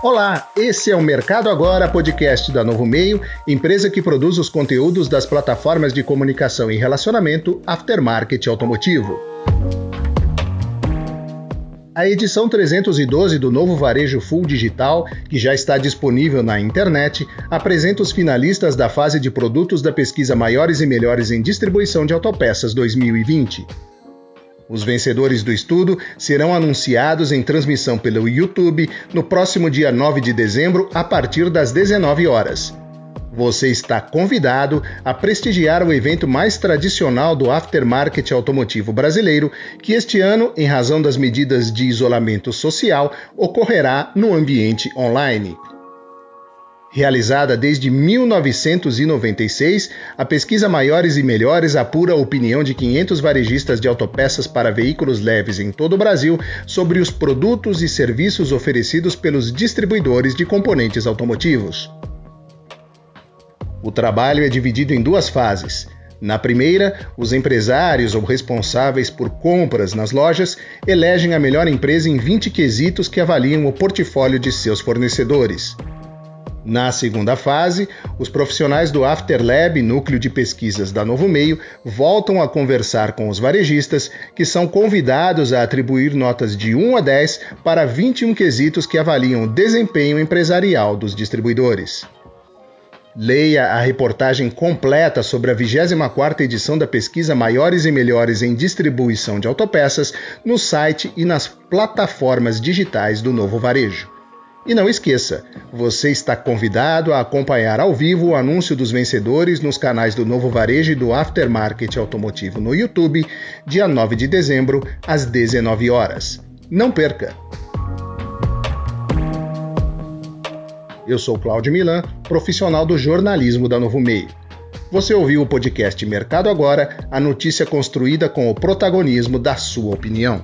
Olá, esse é o Mercado Agora, podcast da Novo Meio, empresa que produz os conteúdos das plataformas de comunicação e relacionamento Aftermarket Automotivo. A edição 312 do novo Varejo Full Digital, que já está disponível na internet, apresenta os finalistas da fase de produtos da pesquisa Maiores e Melhores em Distribuição de Autopeças 2020. Os vencedores do estudo serão anunciados em transmissão pelo YouTube no próximo dia 9 de dezembro, a partir das 19 horas. Você está convidado a prestigiar o evento mais tradicional do aftermarket automotivo brasileiro, que este ano, em razão das medidas de isolamento social, ocorrerá no ambiente online. Realizada desde 1996, a pesquisa Maiores e Melhores apura a opinião de 500 varejistas de autopeças para veículos leves em todo o Brasil sobre os produtos e serviços oferecidos pelos distribuidores de componentes automotivos. O trabalho é dividido em duas fases. Na primeira, os empresários ou responsáveis por compras nas lojas elegem a melhor empresa em 20 quesitos que avaliam o portfólio de seus fornecedores. Na segunda fase, os profissionais do Afterlab, núcleo de pesquisas da Novo Meio, voltam a conversar com os varejistas, que são convidados a atribuir notas de 1 a 10 para 21 quesitos que avaliam o desempenho empresarial dos distribuidores. Leia a reportagem completa sobre a 24ª edição da pesquisa Maiores e Melhores em Distribuição de Autopeças no site e nas plataformas digitais do Novo Varejo. E não esqueça, você está convidado a acompanhar ao vivo o anúncio dos vencedores nos canais do Novo Varejo e do Aftermarket Automotivo no YouTube, dia 9 de dezembro, às 19 horas. Não perca! Eu sou Cláudio Milan, profissional do jornalismo da Novo Meio. Você ouviu o podcast Mercado Agora, a notícia construída com o protagonismo da sua opinião.